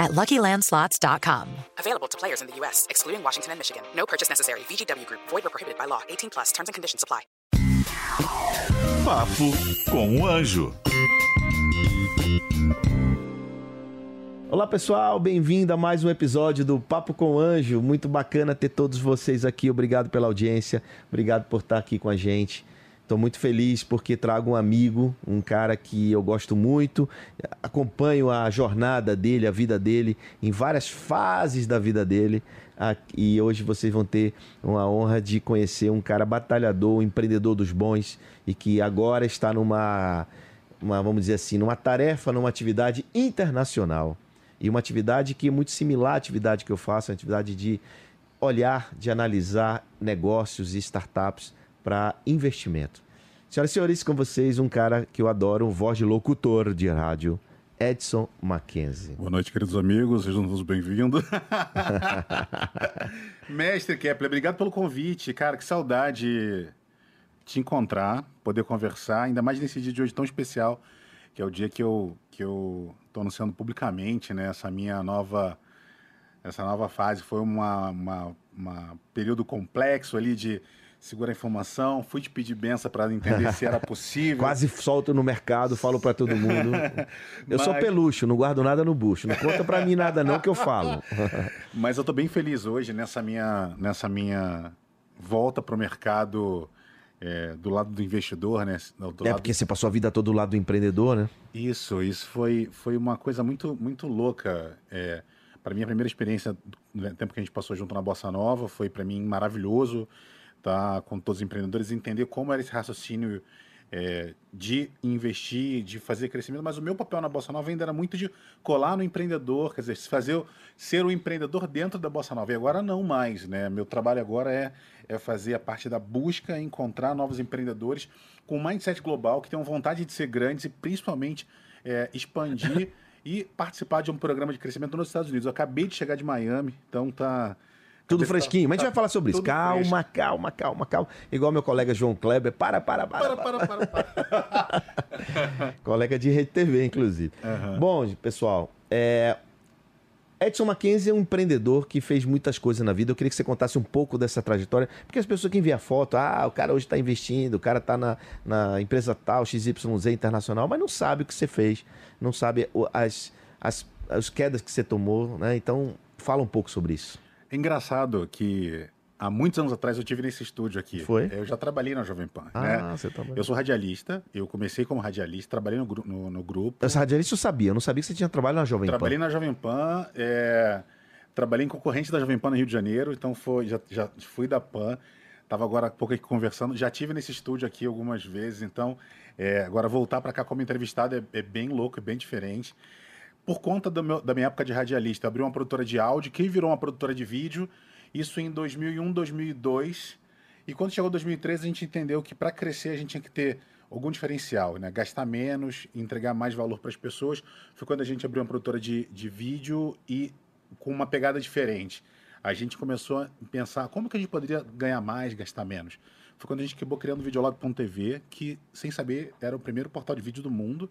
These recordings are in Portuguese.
at LuckyLandSlots.com. Available to players in the U.S., excluding Washington and Michigan. No purchase necessary. VGW Group. Void or prohibited by law. 18 plus. Terms and conditions apply. Papo com o Anjo. Olá pessoal, bem-vindo a mais um episódio do Papo com o Anjo. Muito bacana ter todos vocês aqui. Obrigado pela audiência, obrigado por estar aqui com a gente. Estou muito feliz porque trago um amigo, um cara que eu gosto muito, acompanho a jornada dele, a vida dele, em várias fases da vida dele. E hoje vocês vão ter uma honra de conhecer um cara batalhador, um empreendedor dos bons e que agora está numa, uma, vamos dizer assim, numa tarefa, numa atividade internacional. E uma atividade que é muito similar à atividade que eu faço, a atividade de olhar, de analisar negócios e startups para investimento. Senhoras e senhores, com vocês um cara que eu adoro, um voz de locutor de rádio, Edson Mackenzie. Boa noite, queridos amigos, sejam todos bem-vindos. Mestre Kepler, obrigado pelo convite. Cara, que saudade te encontrar, poder conversar, ainda mais nesse dia de hoje tão especial, que é o dia que eu que eu estou anunciando publicamente, né, essa minha nova essa nova fase foi uma, uma, uma período complexo ali de segura a informação, fui te pedir benção para entender se era possível. Quase solto no mercado, falo para todo mundo. Eu Mas... sou pelucho, não guardo nada no bucho. Não conta para mim nada não que eu falo. Mas eu tô bem feliz hoje nessa minha, nessa minha volta para o mercado é, do lado do investidor, né? Do é porque você passou a vida todo do lado do empreendedor, né? Isso, isso foi, foi uma coisa muito, muito louca. É, para mim, a primeira experiência do tempo que a gente passou junto na Bossa Nova foi para mim maravilhoso tá, com todos os empreendedores, entender como era esse raciocínio é, de investir, de fazer crescimento, mas o meu papel na Bossa Nova ainda era muito de colar no empreendedor, quer dizer, fazer ser o empreendedor dentro da Bossa Nova. E agora não mais, né? Meu trabalho agora é, é fazer a parte da busca, encontrar novos empreendedores com um mindset global, que tenham vontade de ser grandes e principalmente é, expandir e participar de um programa de crescimento nos Estados Unidos. Eu acabei de chegar de Miami, então tá tudo fresquinho. Mas a gente vai falar sobre isso. Calma, calma, calma, calma. Igual meu colega João Kleber. Para, para, para. Para, para, para. para. colega de Rede TV, inclusive. Bom, pessoal, é... Edson Mackenzie é um empreendedor que fez muitas coisas na vida. Eu queria que você contasse um pouco dessa trajetória, porque as pessoas que vê a foto, ah, o cara hoje está investindo, o cara está na, na empresa tal, XYZ Internacional, mas não sabe o que você fez, não sabe as, as, as quedas que você tomou, né? Então, fala um pouco sobre isso. É engraçado que há muitos anos atrás eu tive nesse estúdio aqui. Foi? Eu já trabalhei na Jovem Pan. Ah, né? você trabalhou. Eu sou radialista, eu comecei como radialista, trabalhei no, no, no grupo. Essa radialista eu sabia, eu não sabia que você tinha trabalho na Jovem trabalhei Pan. Trabalhei na Jovem Pan, é... trabalhei em concorrente da Jovem Pan no Rio de Janeiro, então foi, já, já fui da Pan. Estava agora há pouco aqui conversando, já tive nesse estúdio aqui algumas vezes, então é, agora voltar para cá como entrevistado é, é bem louco, é bem diferente por conta meu, da minha época de radialista. Abri uma produtora de áudio, que virou uma produtora de vídeo, isso em 2001, 2002. E quando chegou 2013, a gente entendeu que para crescer a gente tinha que ter algum diferencial, né? Gastar menos, entregar mais valor para as pessoas. Foi quando a gente abriu uma produtora de, de vídeo e com uma pegada diferente. A gente começou a pensar como que a gente poderia ganhar mais, gastar menos. Foi quando a gente acabou criando o Videolog.tv, que, sem saber, era o primeiro portal de vídeo do mundo.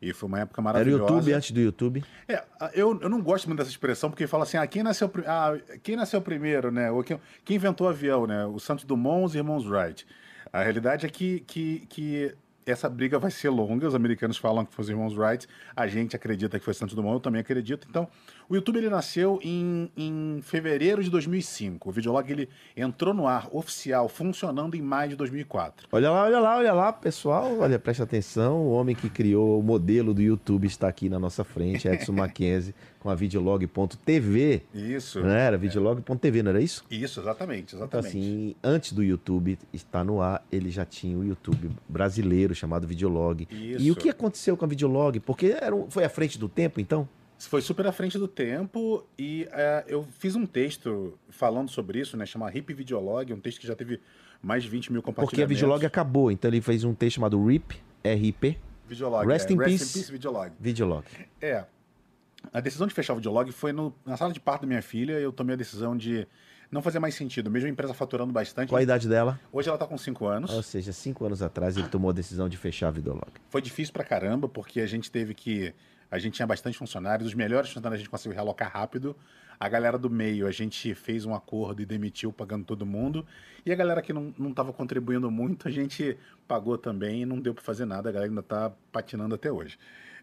E foi uma época maravilhosa. Era o YouTube antes do YouTube? É, eu, eu não gosto muito dessa expressão, porque fala assim, ah, quem nasceu, ah, quem nasceu primeiro, né? Ou quem, quem inventou o avião, né? O Santos Dumont e os irmãos Wright. A realidade é que, que, que essa briga vai ser longa. Os americanos falam que foi os irmãos Wright, a gente acredita que foi Santos Dumont, eu também acredito. Então, o YouTube ele nasceu em, em fevereiro de 2005. O videolog ele entrou no ar oficial, funcionando em maio de 2004. Olha lá, olha lá, olha lá, pessoal. Olha, preste atenção. O homem que criou o modelo do YouTube está aqui na nossa frente, Edson Mackenzie, com a videolog.tv. Isso. Não era? Videolog.tv, não era isso? Isso, exatamente, então, exatamente. Então, assim, antes do YouTube estar no ar, ele já tinha o YouTube brasileiro chamado Videolog. Isso. E o que aconteceu com a Videolog? Porque era um, foi à frente do tempo, então? Foi super à frente do tempo e é, eu fiz um texto falando sobre isso, né? Chama Hip Videolog, um texto que já teve mais de 20 mil compartilhamentos. Porque a Videolog acabou, então ele fez um texto chamado RIP, RIP, Videolog, Rest é, in Rest Peace. in Peace Videolog. Videolog. É. A decisão de fechar o Videolog foi no- na sala de parto da minha filha. Eu tomei a decisão de não fazer mais sentido. Mesmo a empresa faturando bastante. Qual a idade dela? Hoje ela tá com 5 anos. Ou seja, cinco anos atrás ele tomou a decisão de fechar a Videolog. Foi difícil pra caramba, porque a gente teve que. A gente tinha bastante funcionários, os melhores funcionários a gente conseguiu realocar rápido. A galera do meio, a gente fez um acordo e demitiu pagando todo mundo. E a galera que não, não tava contribuindo muito, a gente pagou também e não deu pra fazer nada. A galera ainda tá patinando até hoje.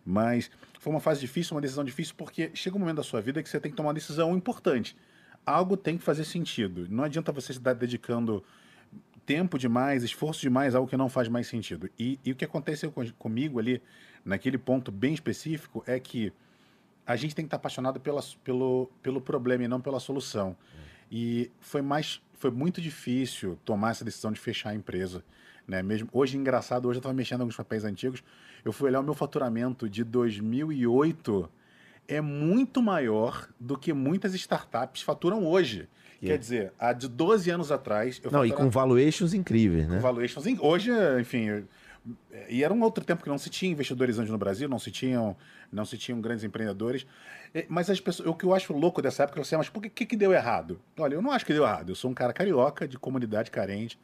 Mas foi uma fase difícil, uma decisão difícil, porque chega um momento da sua vida que você tem que tomar uma decisão importante. Algo tem que fazer sentido. Não adianta você estar dedicando tempo demais, esforço demais, algo que não faz mais sentido. E, e o que aconteceu com- comigo ali, naquele ponto bem específico, é que a gente tem que estar apaixonado pela, pelo, pelo problema e não pela solução. E foi mais, foi muito difícil tomar essa decisão de fechar a empresa. Né? Mesmo, hoje, engraçado, hoje eu estava mexendo em alguns papéis antigos, eu fui olhar o meu faturamento de 2008, é muito maior do que muitas startups faturam hoje. Que Quer é? dizer, há de 12 anos atrás... Não, e faturava- com valuations incríveis, né? valuations. em- Hoje, enfim, e era um outro tempo que não se tinha investidores anjos no Brasil, não se tinham, não se tinham grandes empreendedores. Mas as pessoas, o que eu acho louco dessa época é assim, mas por que, que deu errado? Olha, eu não acho que deu errado. Eu sou um cara carioca, de comunidade carente,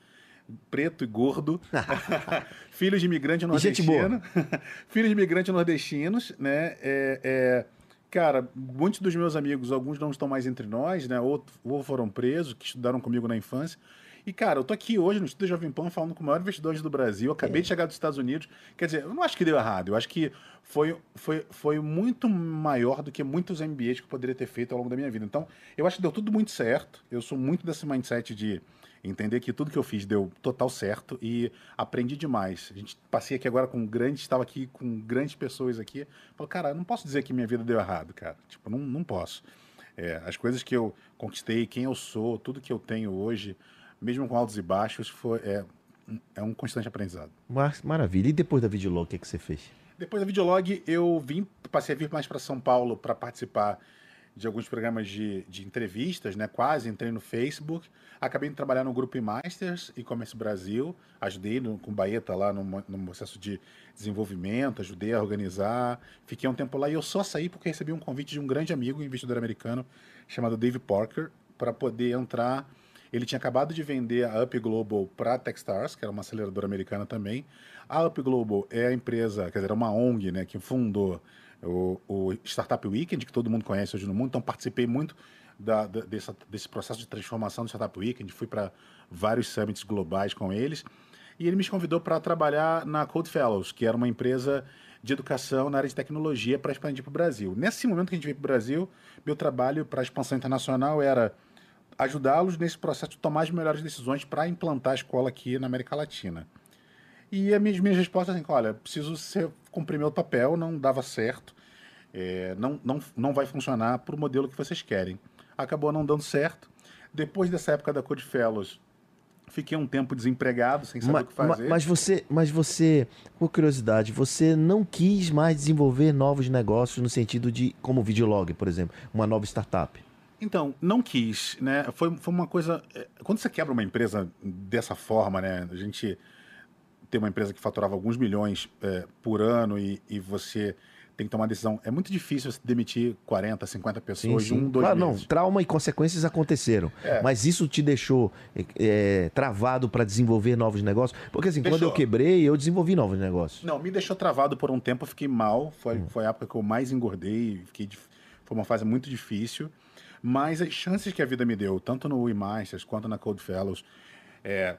preto e gordo, filho de imigrante nordestino, filho de imigrante nordestinos, né? É, é, cara, muitos dos meus amigos, alguns não estão mais entre nós, né? Ou, ou foram presos, que estudaram comigo na infância. E, cara, eu tô aqui hoje no Estúdio Jovem Pan falando com o maior investidor do Brasil. Eu acabei de chegar dos Estados Unidos. Quer dizer, eu não acho que deu errado. Eu acho que foi, foi, foi muito maior do que muitos MBAs que eu poderia ter feito ao longo da minha vida. Então, eu acho que deu tudo muito certo. Eu sou muito desse mindset de entender que tudo que eu fiz deu total certo e aprendi demais. A gente passei aqui agora com grandes, estava aqui com grandes pessoas aqui. Falei, cara, eu não posso dizer que minha vida deu errado, cara. Tipo, não, não posso. É, as coisas que eu conquistei, quem eu sou, tudo que eu tenho hoje, mesmo com altos e baixos, foi, é, é um constante aprendizado. Mar- Maravilha. E depois da Videolog, o que, é que você fez? Depois da Videolog, eu vim, passei a vir mais para São Paulo para participar de alguns programas de, de entrevistas, né? Quase entrei no Facebook. Acabei de trabalhar no Grupo Masters e-commerce Brasil. Ajudei no, com o Baeta lá no, no processo de desenvolvimento, ajudei a organizar. Fiquei um tempo lá e eu só saí porque recebi um convite de um grande amigo, um investidor americano, chamado Dave Parker, para poder entrar. Ele tinha acabado de vender a Up Global para a Techstars, que era uma aceleradora americana também. A Up Global é a empresa, quer dizer, é uma ONG, né, que fundou o, o Startup Weekend, que todo mundo conhece hoje no mundo. Então, participei muito da, da- dessa- desse processo de transformação do Startup Weekend. Fui para vários summits globais com eles. E ele me convidou para trabalhar na Code Fellows, que era uma empresa de educação na área de tecnologia para expandir para o Brasil. Nesse momento que a gente veio para o Brasil, meu trabalho para expansão internacional era ajudá-los nesse processo de tomar as melhores decisões para implantar a escola aqui na América Latina. E as minhas, minhas respostas assim, olha, preciso ser, cumprir meu papel, não dava certo, é, não, não, não vai funcionar para o modelo que vocês querem. Acabou não dando certo. Depois dessa época da Code Fellows, fiquei um tempo desempregado, sem saber Ma- o que fazer. ma- mas você, mas você, por curiosidade, você não quis mais desenvolver novos negócios no sentido de, como o Videolog, por exemplo, uma nova startup? Então, não quis, né? Foi, foi uma coisa. é, Quando você quebra uma empresa dessa forma, né? A gente tem uma empresa que faturava alguns milhões é, por ano e, e você tem que tomar uma decisão. É muito difícil você demitir 40, 50 pessoas em um, dois claro, não, meses. trauma e consequências aconteceram. É. Mas isso te deixou é, travado para desenvolver novos negócios? Porque assim, quando Deixou. eu quebrei, eu desenvolvi novos negócios. Não, me deixou travado por um tempo, eu fiquei mal. Foi, Hum. foi a época que eu mais engordei, fiquei, foi uma fase muito difícil. Mas as chances que a vida me deu, tanto no WeMasters quanto na Code Fellows, é,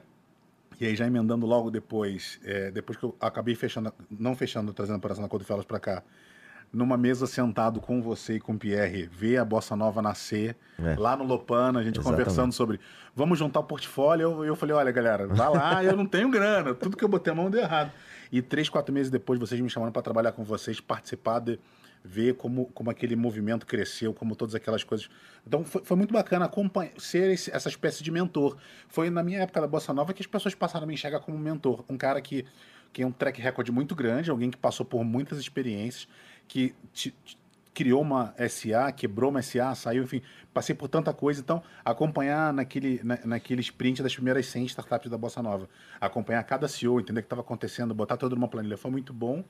e aí já emendando logo depois, é, depois que eu acabei fechando, não fechando, trazendo a operação na Code Fellows para cá, numa mesa sentado com você e com o Pierre, ver a Bossa Nova nascer, É. lá no Lopana, a gente Exatamente. conversando sobre vamos juntar o portfólio. Eu, eu falei, olha, galera, vai lá, eu não tenho grana, tudo que eu botei a mão deu errado. E três, quatro meses depois, vocês me chamaram para trabalhar com vocês, participar de ver como, como aquele movimento cresceu, como todas aquelas coisas. Então foi, foi muito bacana acompanhar, ser esse- essa espécie de mentor. Foi na minha época da Bossa Nova que as pessoas passaram a me enxergar como mentor. Um cara que, que é um track record muito grande, alguém que passou por muitas experiências, que te- te- criou uma SA, quebrou uma SA, saiu, enfim, passei por tanta coisa. Então, acompanhar naquele, na, naquele sprint das primeiras 100 startups da Bossa Nova, acompanhar cada CEO, entender o que estava acontecendo, botar tudo numa planilha, foi muito bom.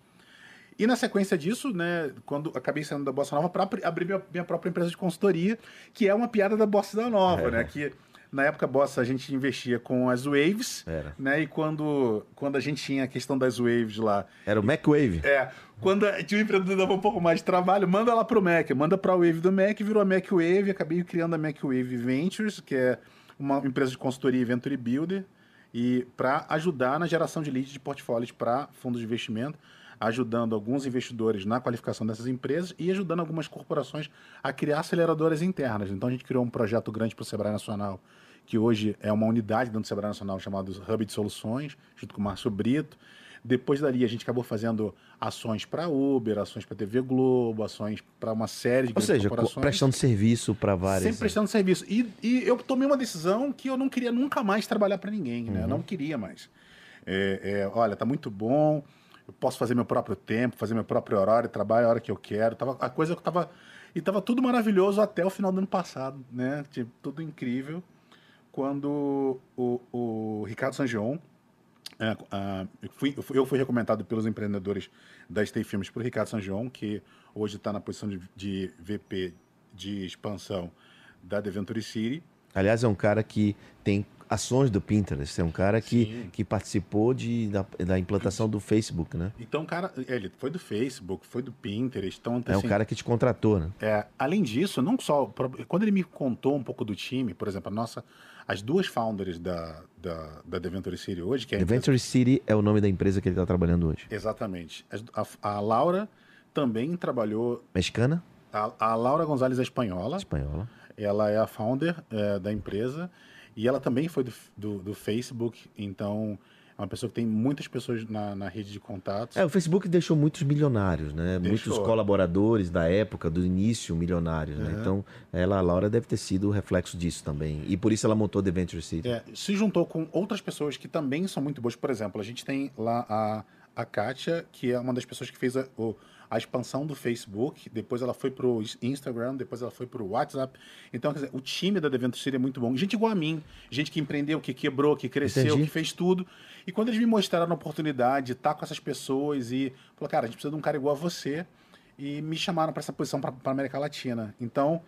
E na sequência disso, né, quando acabei saindo da Bossa Nova, para abrir minha, minha, própria empresa de consultoria, que é uma piada da Bossa Nova, é. né? Que na época Bossa a gente investia com as Waves, Era. né? E quando, quando a gente tinha a questão das Waves lá. Era o Mac Wave. É. Quando tinha um empreendedor dava um pouco mais de trabalho, manda lá pro Mac, manda para a Wave do Mac, virou a Mac Wave, acabei criando a Mac Wave Ventures, que é uma empresa de consultoria e venture builder, e para ajudar na geração de leads de portfólios para fundos de investimento ajudando alguns investidores na qualificação dessas empresas e ajudando algumas corporações a criar aceleradoras internas. Então a gente criou um projeto grande para o Sebrae Nacional, que hoje é uma unidade dentro do Sebrae Nacional chamado Hub de Soluções, junto com o Márcio Brito. Depois dali, a gente acabou fazendo ações para Uber, ações para TV Globo, ações para uma série de Ou seja, prestando serviço para várias. Sempre prestando serviço. E, e, eu tomei uma decisão que eu não queria nunca mais trabalhar para ninguém, né? Uhum. Eu não queria mais. É, é, olha, tá muito bom, eu posso fazer meu próprio tempo, fazer meu próprio horário, trabalhar a hora que eu quero. Tava, a coisa que tava. E tava tudo maravilhoso até o final do ano passado, né? Tipo, tudo incrível. Quando o, o Ricardo Sangion, é, eu, fui, eu fui recomendado pelos empreendedores da Stay Filmes por Ricardo Sangion, que hoje está na posição de, de VP de expansão da The Venture City. Aliás, é um cara que tem ações do Pinterest. É um cara que, que participou de, da, da implantação do Facebook, né? Então, cara, ele foi do Facebook, foi do Pinterest. Então, assim, é um cara que te contratou, né? É, além disso, não só. Quando ele me contou um pouco do time, por exemplo, a nossa. As duas founders da, da, da The Venture City hoje, que é The empresa... Venture City é o nome da empresa que ele está trabalhando hoje. Exatamente. A, a, Laura também trabalhou. Mexicana? A, a Laura Gonzalez é espanhola. Espanhola. Ela é a founder é, da empresa. E ela também foi do, do, do Facebook, então é uma pessoa que tem muitas pessoas na, na, rede de contatos. É, o Facebook deixou muitos milionários, né? Deixou. Muitos colaboradores da época, do início, milionários, né? Então, ela, a Laura, deve ter sido o reflexo disso também. E por isso ela montou The Venture City. É, se juntou com outras pessoas que também são muito boas. Por exemplo, a gente tem lá a, a Kátia, que é uma das pessoas que fez a, o a expansão do Facebook, depois ela foi pro Instagram, depois ela foi pro WhatsApp. Então, quer dizer, o time da Devento City é muito bom. Gente igual a mim, gente que empreendeu, que quebrou, que cresceu, Entendi. que fez tudo. E quando eles me mostraram a oportunidade de estar com essas pessoas e falou, cara, a gente precisa de um cara igual a você. E me chamaram para essa posição para América Latina. Então,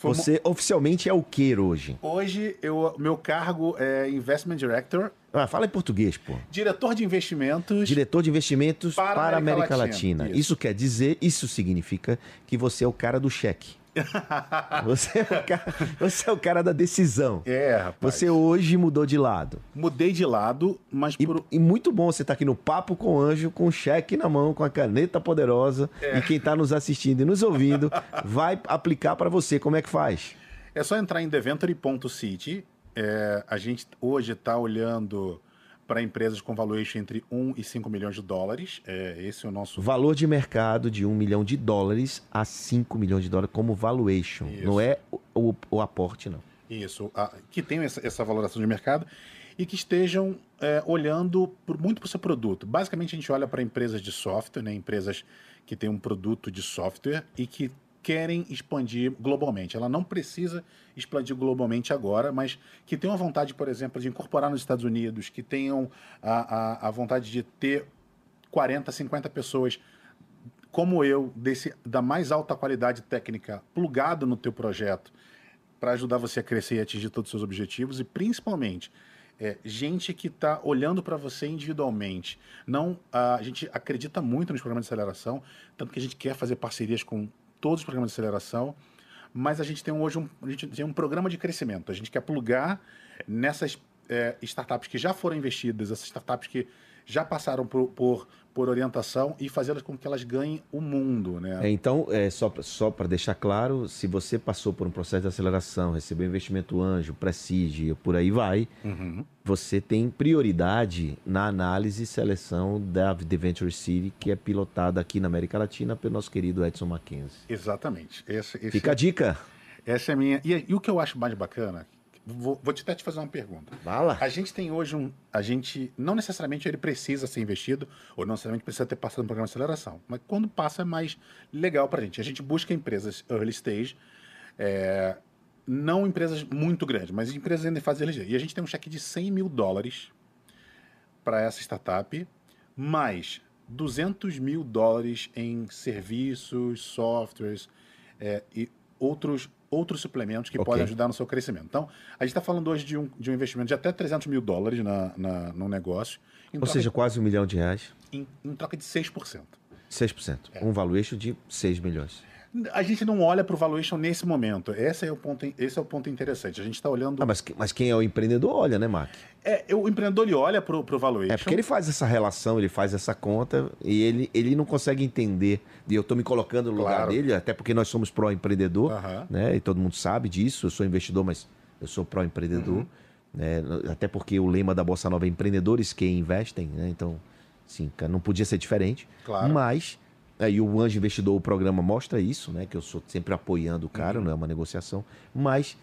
você oficialmente é o que hoje? Hoje, eu, meu cargo é Investment Director. Ah, fala em português, pô. Diretor de investimentos. Diretor de investimentos para, para América, América Latina. Latina. Isso. isso quer dizer, isso significa que você é o cara do cheque. você, é o cara, você é o cara da decisão. É, rapaz. Você hoje mudou de lado. Mudei de lado, mas e, por... e muito bom você estar tá aqui no Papo com o Anjo, com o cheque na mão, com a caneta poderosa. É. E quem está nos assistindo e nos ouvindo vai aplicar para você. Como é que faz? É só entrar em deventory.city. É, a gente hoje está olhando para empresas com valuation entre 1 e 5 milhões de dólares. É, esse é o nosso. Valor de mercado de 1 milhão de dólares a 5 milhões de dólares como valuation. Isso. Não é o, o, o, aporte, não. Isso. A, que tenham essa, essa, valoração de mercado e que estejam é, olhando por, muito para o seu produto. Basicamente, a gente olha para empresas de software, né, empresas que têm um produto de software e que querem expandir globalmente. Ela não precisa expandir globalmente agora, mas que tenham a vontade, por exemplo, de incorporar nos Estados Unidos, que tenham a, a, a vontade de ter 40, 50 pessoas como eu, desse, da mais alta qualidade técnica, plugado no teu projeto, para ajudar você a crescer e atingir todos os seus objetivos, e principalmente é, gente que está olhando para você individualmente. Não, a, a gente acredita muito nos programas de aceleração, tanto que a gente quer fazer parcerias com todos os programas de aceleração, mas a gente tem hoje um, a gente tem um programa de crescimento. A gente quer plugar nessas é, startups que já foram investidas, essas startups que já passaram por, por, por orientação e fazê-las com que elas ganhem o mundo. Né? É, então, é, só, só para deixar claro, se você passou por um processo de aceleração, recebeu investimento anjo, presídio, por aí vai, uhum. você tem prioridade na análise e seleção da The Venture City, que é pilotada aqui na América Latina pelo nosso querido Edson Mackenzie. Exatamente. Esse, esse Fica a dica. Essa é a minha. E, e o que eu acho mais bacana, vou, vou te até te fazer uma pergunta. Fala. A gente tem hoje um. A gente. Não necessariamente ele precisa ser investido, ou não necessariamente precisa ter passado no programa de aceleração. Mas quando passa é mais legal pra gente. A gente busca empresas early stage, é, não empresas muito grandes, mas empresas ainda em fase early stage. E a gente tem um cheque de 100 mil dólares para essa startup, mais 200 mil dólares em serviços, softwares é, e outros, outros suplementos que Ok. podem ajudar no seu crescimento. Então, a gente está falando hoje de um, de um investimento de até 300 mil dólares na, na, no negócio, Ou seja, quase um milhão de reais. em, em troca de 6%. 6%. Um valuation de 6 milhões. A gente não olha para o valuation nesse momento. Esse é o ponto, esse é o ponto interessante. A gente está olhando. Ah, mas, mas quem é o empreendedor olha, né, Mark? É, o empreendedor ele olha para o valuation. É porque ele faz essa relação, ele faz essa conta e ele, ele não consegue entender. E eu estou me colocando no lugar Claro. dele, até porque nós somos pró-empreendedor, Aham. né? E todo mundo sabe disso. Eu sou investidor, mas eu sou pró-empreendedor. Uhum. né? Até porque o lema da Bossa Nova é empreendedores que investem, né? Então, sim, não podia ser diferente. Claro. Mas, aí o Anjo Investidor, o programa mostra isso, né? Que eu sou sempre apoiando o cara, Uhum. não é uma negociação. Mas,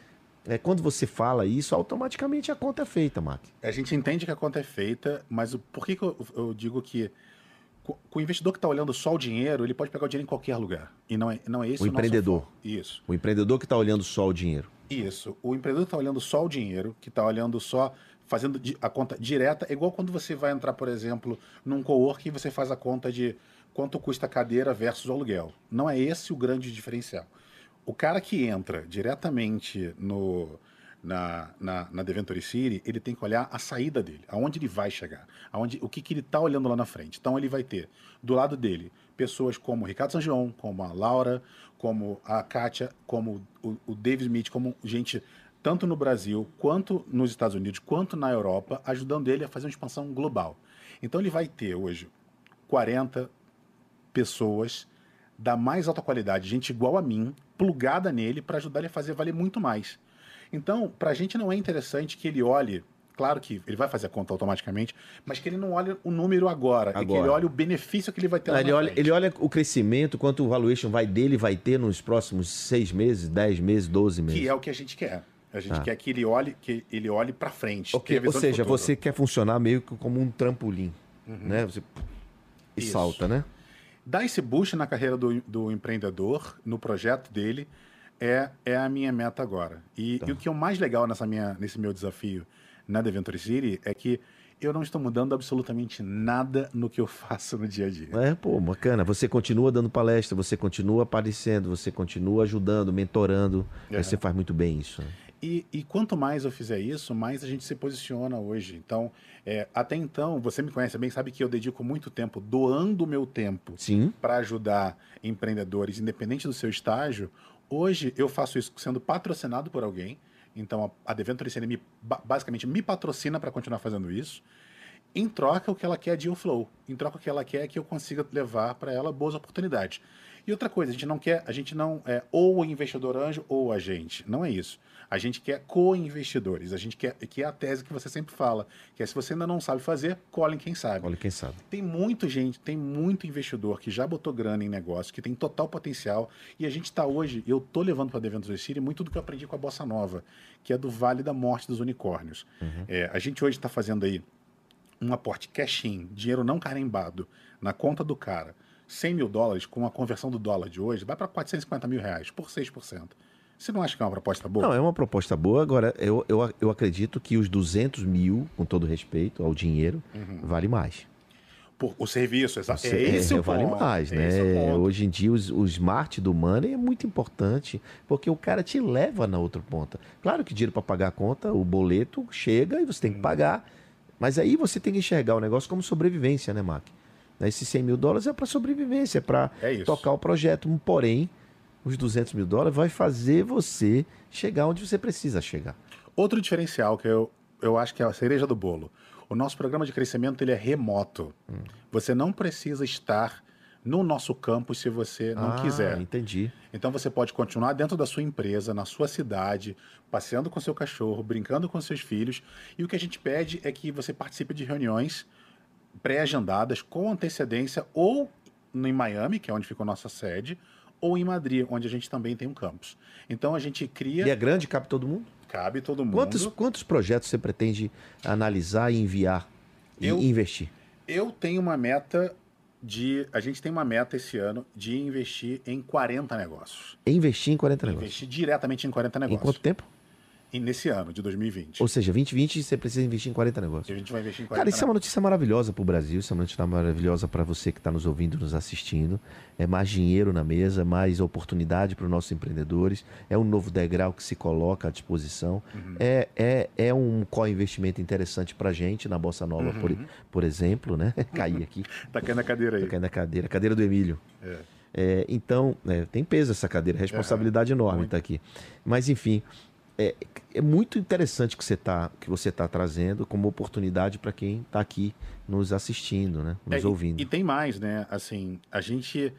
é, quando você fala isso, automaticamente a conta é feita, Mark. A gente entende que a conta é feita, mas o, por que, que eu, eu digo que co- com o investidor que está olhando só o dinheiro, ele pode pegar o dinheiro em qualquer lugar. E não é, não é esse O o, empreendedor. Isso. O empreendedor que está olhando só o dinheiro. Isso. O empreendedor que está olhando só o dinheiro, que está olhando só fazendo a conta direta, é igual quando você vai entrar, por exemplo, num coworking e você faz a conta de quanto custa a cadeira versus o aluguel. Não é esse o grande diferencial. O cara que entra diretamente no, na, na, na Deventure City, ele tem que olhar a saída dele, aonde ele vai chegar, aonde, o que, que ele está olhando lá na frente. Então ele vai ter do lado dele pessoas como o Ricardo Sanjon, como a Laura, como a Kátia, como o, o David Smith, como gente tanto no Brasil, quanto nos Estados Unidos, quanto na Europa, ajudando ele a fazer uma expansão global. Então ele vai ter hoje 40 pessoas da mais alta qualidade, gente igual a mim, plugada nele para ajudar ele a fazer valer muito mais. Então, para a gente não é interessante que ele olhe, claro que ele vai fazer a conta automaticamente, mas que ele não olhe o número agora, é que Agora. ele olhe o benefício que ele vai ter Ah, ele, olha, frente. ele olha o crescimento, quanto o valuation vai dele, vai ter nos próximos seis meses, dez meses, 12 meses. Que é o que a gente quer. A gente Tá. quer que ele olhe, que ele olhe para frente. Ok, tenha Ou seja, você quer funcionar meio que como um trampolim, né? Você... E salta, né? Dar esse boost na carreira do, do empreendedor, no projeto dele, é, é a minha meta agora. E, Tá. e o que é o mais legal nessa minha, nesse meu desafio na The Venture City é que eu não estou mudando absolutamente nada no que eu faço no dia a dia. É, pô, bacana. Você continua dando palestra, você continua aparecendo, você continua ajudando, mentorando. Uhum. Você faz muito bem isso. E, e quanto mais eu fizer isso, mais a gente se posiciona hoje. Então, é, até então, você me conhece bem, sabe que eu dedico muito tempo doando o meu tempo para ajudar empreendedores, independente do seu estágio. Hoje eu faço isso sendo patrocinado por alguém. Então a, a Deventure CN me, ba- basicamente me patrocina para continuar fazendo isso. Em troca, o que ela quer é deal flow. Em troca, o que ela quer é que eu consiga levar para ela boas oportunidades. E outra coisa, a gente não quer, a gente não é ou o investidor anjo ou a gente. Não é isso. A gente quer co-investidores. A gente quer, que é a tese que você sempre fala, que é se você ainda não sabe fazer, colhem quem sabe. Olha quem sabe. Tem muito gente, tem muito investidor que já botou grana em negócio, que tem total potencial. E a gente está hoje, eu tô levando para a Deventure City muito do que eu aprendi com a Bossa Nova, que é do Vale da Morte dos Unicórnios. É, a gente hoje está fazendo aí um aporte cash-in, dinheiro não carimbado, na conta do cara, 100 mil dólares, com a conversão do dólar de hoje, vai para 450 mil reais, por 6%. Você não acha que é uma proposta boa? Não, é uma proposta boa. Agora, eu, eu, eu acredito que os 200 mil, com todo respeito ao dinheiro, vale mais. Por, o serviço, exa- Você- é esse o vale ponto, mais, é né? ponto. Hoje em dia, os- o smart do money é muito importante, porque o cara te leva na outra ponta. Claro que dinheiro para pagar a conta, o boleto chega e você tem que pagar. Mas aí você tem que enxergar o negócio como sobrevivência, né, Mac? Esses 100 mil dólares é para sobrevivência, é para É tocar o projeto. Porém, os 200 mil dólares vai fazer você chegar onde você precisa chegar. Outro diferencial que eu, eu acho que é a cereja do bolo. O nosso programa de crescimento ele é remoto. Você não precisa estar no nosso campus se você não ah, quiser. entendi. Então você pode continuar dentro da sua empresa, na sua cidade, passeando com seu cachorro, brincando com seus filhos. E o que a gente pede é que você participe de reuniões pré-agendadas com antecedência ou em Miami, que é onde fica a nossa sede, ou em Madrid, onde a gente também tem um campus. Então a gente cria E é grande, cabe todo mundo? Cabe todo mundo. Quantos, quantos projetos você pretende analisar e enviar e Eu- investir? Eu tenho uma meta de. A gente tem uma meta esse ano de investir em 40 negócios. Investir em 40 negócios. Investir diretamente em 40 Em negócios. quanto tempo? E nesse ano, de 2020. Ou seja, 2020 você precisa investir em 40 A negócios. gente vai investir em 40 Cara, isso é uma notícia maravilhosa para o Brasil, isso é uma notícia maravilhosa para você que está nos ouvindo, nos assistindo. É mais dinheiro na mesa, mais oportunidade para os nossos empreendedores. É um novo degrau que se coloca à disposição. Uhum. É, é, é um co-investimento interessante para a gente na Bossa Nova, Uhum. por, por exemplo, né? Caí aqui, Tá caindo a cadeira aí. tá caindo a cadeira, a cadeira do Emílio. É. É, então, é, tem peso essa cadeira, responsabilidade enorme muito. estar aqui. Mas, enfim, é, é muito interessante que você está que você tá trazendo como oportunidade para quem está aqui nos assistindo, né? É, Nos e- ouvindo. E, tem mais, né? Assim, a gente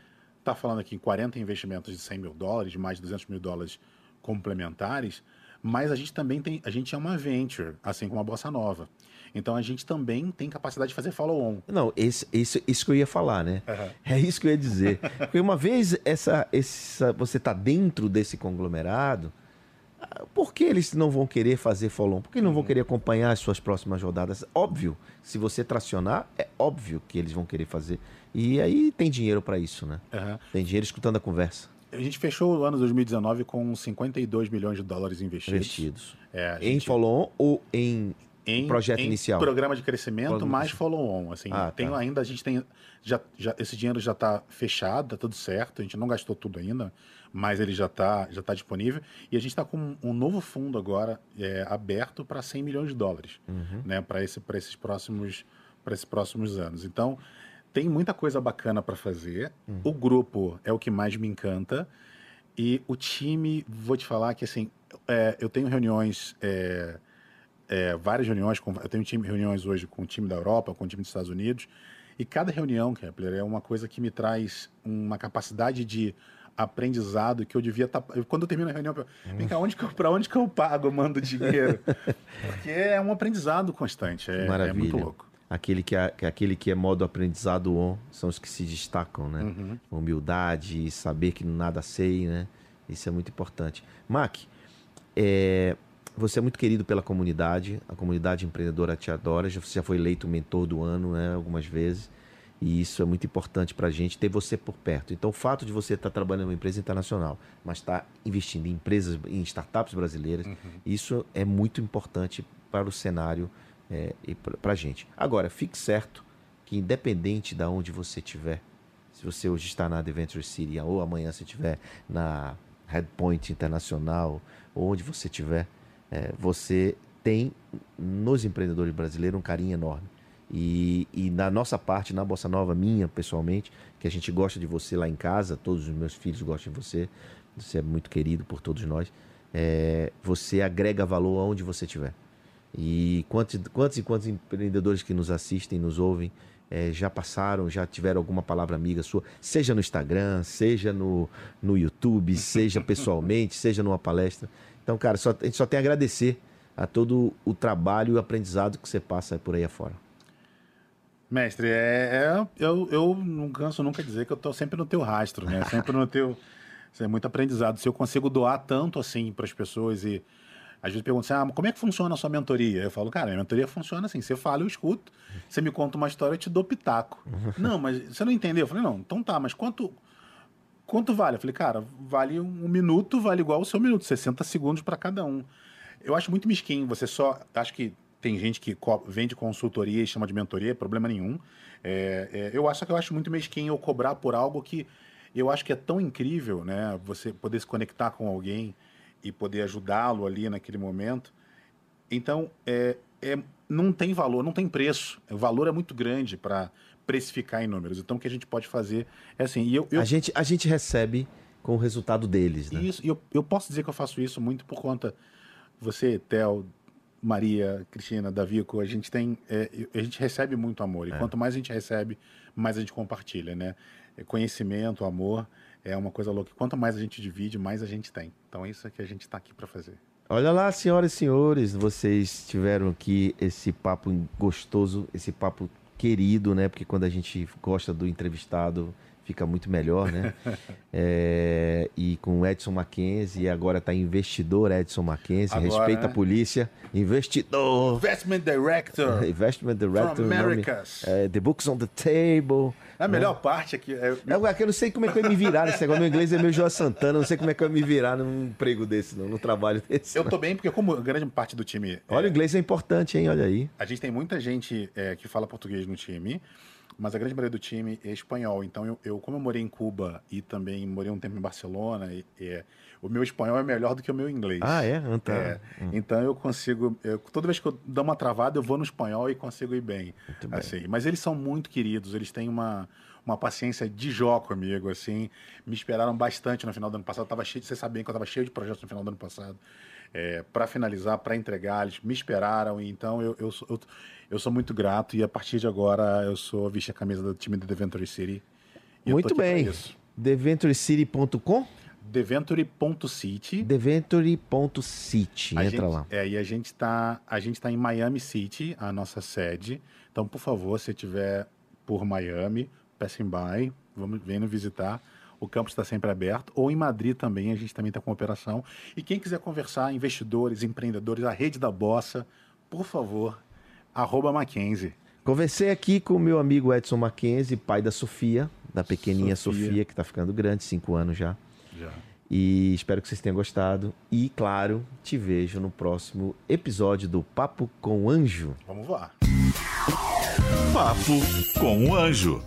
tá falando aqui em 40 investimentos de 100 mil dólares, de mais de 200 mil dólares complementares, mas a gente também tem, a gente é uma venture, assim como a Bossa Nova. Então a gente também tem capacidade de fazer follow-on. Não, esse, esse, isso que eu ia falar, né? É isso que eu ia dizer. Porque uma vez essa, essa, você está dentro desse conglomerado, por que eles não vão querer fazer follow Por que não vão querer acompanhar as suas próximas rodadas? Óbvio, se você tracionar, é óbvio que eles vão querer fazer. E aí tem dinheiro para isso, né? Aham. Tem dinheiro escutando a conversa. A gente fechou o ano 2019 com 52 milhões de dólares investidos. Investidos. É, a Em gente- follow-on ou em em projeto em inicial? Programa de crescimento mais follow-on. Assim, Ah, tem tá. ainda a gente tem já, já esse dinheiro já está fechado, tá tudo certo. A gente não gastou tudo ainda, mas ele já está já tá disponível e a gente está com um novo fundo agora é, aberto para 100 milhões de dólares, Uhum. né? Para esse esses próximos esses próximos anos. Então tem muita coisa bacana para fazer. Hum. O grupo é o que mais me encanta. E o time, vou te falar que assim, é, eu tenho reuniões, é, é, várias reuniões, com, eu tenho time, reuniões hoje com o time da Europa, com o time dos Estados Unidos, e cada reunião, Kepler, é uma coisa que me traz uma capacidade de aprendizado que eu devia estar. quando eu termino a reunião, eu Hum. vem cá, onde que eu, pra onde que eu pago, eu mando dinheiro? Porque é um aprendizado constante, é, é Maravilha. muito louco. Aquele que, é, que aquele que é modo aprendizado on são os que se destacam, né? Uhum. Humildade, saber que nada sei, né? Isso é muito importante. Mac, é, você é muito querido pela comunidade, a comunidade empreendedora te adora, já- você já foi eleito mentor do ano, né? Algumas vezes. E isso é muito importante para a gente ter você por perto. Então, o fato de você estar trabalhando em uma empresa internacional, mas estar investindo em empresas, em startups brasileiras, isso é muito importante para o cenário é, e para a gente. Agora, fique certo que independente de onde você estiver, se você hoje está na Adventure City ou amanhã você estiver na Headpoint Internacional ou onde você estiver, é, você tem nos empreendedores brasileiros um carinho enorme. E, e na nossa parte, na Bossa Nova, minha pessoalmente, que a gente gosta de você lá em casa, todos os meus filhos gostam de você, você é muito querido por todos nós, é, você agrega valor aonde você estiver. E quantos, quantos e quantos empreendedores que nos assistem, nos ouvem, eh, já passaram, já tiveram alguma palavra amiga sua, seja no Instagram, seja no, no YouTube, seja pessoalmente, seja numa palestra. Então, cara, só, a gente só tem a agradecer a todo o trabalho e o aprendizado que você passa por aí afora. Mestre, é, é- eu, eu não canso nunca dizer que eu estou sempre no teu rastro, né? Sempre no teu. Isso é muito aprendizado. Se eu consigo doar tanto assim para as pessoas e às vezes perguntam assim, ah, mas como é que funciona a sua mentoria? Eu falo, cara, minha mentoria funciona assim: você fala, eu escuto, você me conta uma história, eu te dou pitaco. não, mas você não entendeu? Eu falei, não, então tá, mas quanto. Quanto vale? Eu falei, cara, vale um minuto, vale igual o seu minuto, 60 segundos para cada um. Eu acho muito mesquinho, você só. Acho que tem gente que co- vende consultoria e chama de mentoria, problema nenhum. É, é, eu acho que eu acho muito mesquinho eu cobrar por algo que eu acho que é tão incrível, né? Você poder se conectar com alguém e poder ajudá-lo ali naquele momento. Então, é, é, não tem valor, não tem preço. O valor é muito grande para precificar em números. Então, o que a gente pode fazer é assim. E eu, eu, A, gente, a gente recebe com o resultado deles, né? isso, e eu, eu posso dizer que eu faço isso muito por conta. Você, Theo, Maria, Cristina, Davico, a gente tem. é, a gente recebe muito amor. E quanto mais a gente recebe, mais a gente compartilha, né? É, Conhecimento, amor é uma coisa louca. Quanto mais a gente divide, mais a gente tem. Então é isso que a gente está aqui para fazer. Olha lá, senhoras e senhores, vocês tiveram aqui esse papo gostoso, esse papo querido, né? Porque quando a gente gosta do entrevistado, fica muito melhor, né? É, e com o Edson Mackenzie, agora tá investidor Edson Mackenzie, Agora, respeita né? a polícia, investidor. Investment Director. Investment Director. From nome, Americas. é, the Books on the Table. A melhor parte aqui é. É, é que eu não sei como é que eu ia me virar nesse negócio. Meu inglês é meio João Santana, não sei como é que eu ia me virar num emprego desse, não, num trabalho desse. Eu não. tô bem, porque como grande parte do time. Olha, o é, inglês é importante, hein? Olha aí. A gente tem muita gente é, que fala português no time, mas a grande maioria do time é espanhol. Então, eu, eu- como eu morei em Cuba e também morei um tempo em Barcelona, e- é, o meu espanhol é melhor do que o meu inglês. Ah, é? Então, É, Então eu consigo. eu- toda vez que eu dou uma travada, eu vou no espanhol e consigo ir bem. assim. Mas eles são muito queridos, eles têm uma, uma paciência de jó comigo, assim. Me esperaram bastante no final do ano passado. Eu tava cheio, vocês sabiam que eu estava cheio de projetos no final do ano passado. Para finalizar, para entregar, eles me esperaram, então eu, eu, sou, eu, eu sou muito grato. E a partir de agora eu sou a camisa do time do The Venture City. E Muito bem. TheVentureCity.com? Deventure.city. A Entra gente- lá. É, e a gente tá, a gente tá em Miami City, a nossa sede. Então, por favor, se estiver por Miami, passing by, vamos vendo visitar. O campus está sempre aberto. Ou em Madrid também, a gente também está com operação. E quem quiser conversar, investidores, empreendedores, a rede da Bossa, por favor, arroba Mackenzie. Conversei aqui com o meu amigo Edson Mackenzie, pai da Sofia, da pequenininha Sofia. Sofia, que está ficando grande, cinco anos já. Já. E espero que vocês tenham gostado. E, claro, te vejo no próximo episódio do Papo com o Anjo. Vamos voar. Papo com o Anjo.